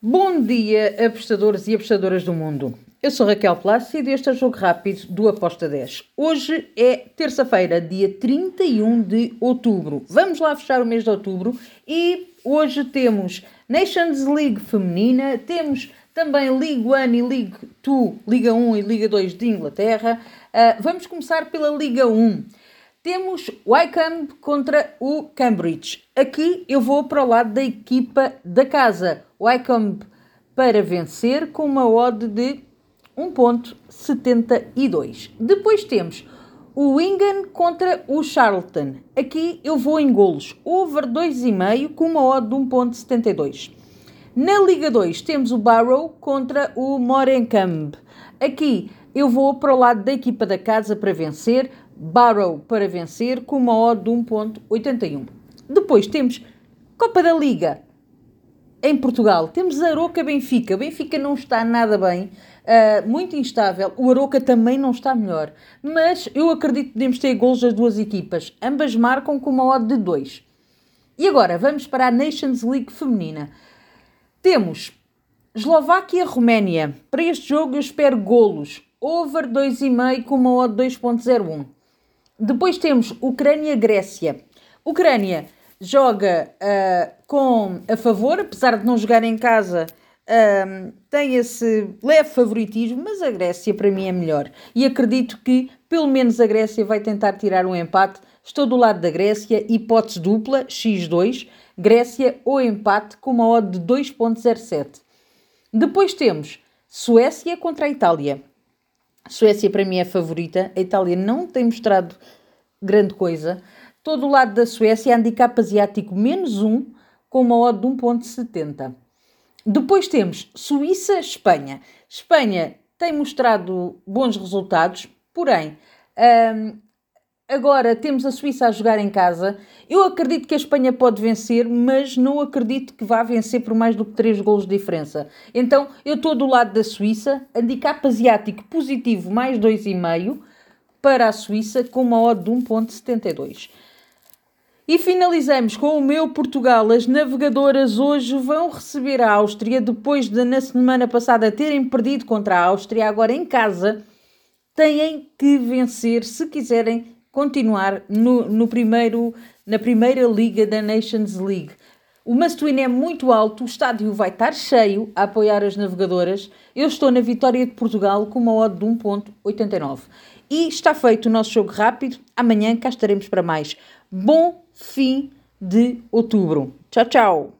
Bom dia, apostadores e apostadoras do mundo. Eu sou Raquel Plácido e este é o Jogo Rápido do Aposta 10. Hoje é terça-feira, dia 31 de outubro. Vamos lá fechar o mês de outubro e hoje temos Nations League feminina, temos também League 1 e League 2, Liga 1 e Liga 2 de Inglaterra. Uh, vamos começar pela Liga 1. Temos Wycombe contra o Cambridge. Aqui eu vou para o lado da equipa da casa. Wycombe para vencer com uma odd de 1.72. Depois temos o Wigan contra o Charlton. Aqui eu vou em golos. Over 2,5 com uma odd de 1.72. Na Liga 2 temos o Barrow contra o Morecambe. Aqui eu vou para o lado da equipa da casa para vencer. Barrow para vencer com uma odd de 1.81. Depois temos Copa da Liga em Portugal. Temos Aroca Benfica. Benfica não está nada bem, uh, muito instável. O Aroca também não está melhor. Mas eu acredito que podemos ter gols das duas equipas. Ambas marcam com uma odd de 2. E agora vamos para a Nations League feminina. Temos Eslováquia-Roménia. Para este jogo eu espero golos. Over 2,5 com uma odd 2.01. Depois temos Ucrânia-Grécia. Ucrânia joga uh, com a favor, apesar de não jogar em casa, uh, tem esse leve favoritismo, mas a Grécia para mim é melhor. E acredito que pelo menos a Grécia vai tentar tirar um empate. Estou do lado da Grécia, hipótese dupla, x2, Grécia ou empate com uma odd de 2.07. Depois temos Suécia contra a Itália. Suécia para mim é a favorita. A Itália não tem mostrado grande coisa. Todo o lado da Suécia, handicap asiático menos 1, com uma odd de 1.70. Depois temos Suíça-Espanha. Espanha tem mostrado bons resultados, porém, hum, agora temos a Suíça a jogar em casa. Eu acredito que a Espanha pode vencer, mas não acredito que vá vencer por mais do que 3 golos de diferença. Então, eu estou do lado da Suíça, handicap asiático positivo mais 2,5 para a Suíça com uma odd de 1.72. E finalizamos com o meu Portugal. As navegadoras hoje vão receber a Áustria depois de na semana passada terem perdido contra a Áustria, agora em casa. Têm que vencer se quiserem continuar no, no primeiro, na primeira liga da Nations League. O must win é muito alto, o estádio vai estar cheio a apoiar as navegadoras. Eu estou na vitória de Portugal com uma odd de 1.89. E está feito o nosso jogo rápido. Amanhã cá estaremos para mais. Bom fim de outubro. Tchau, tchau.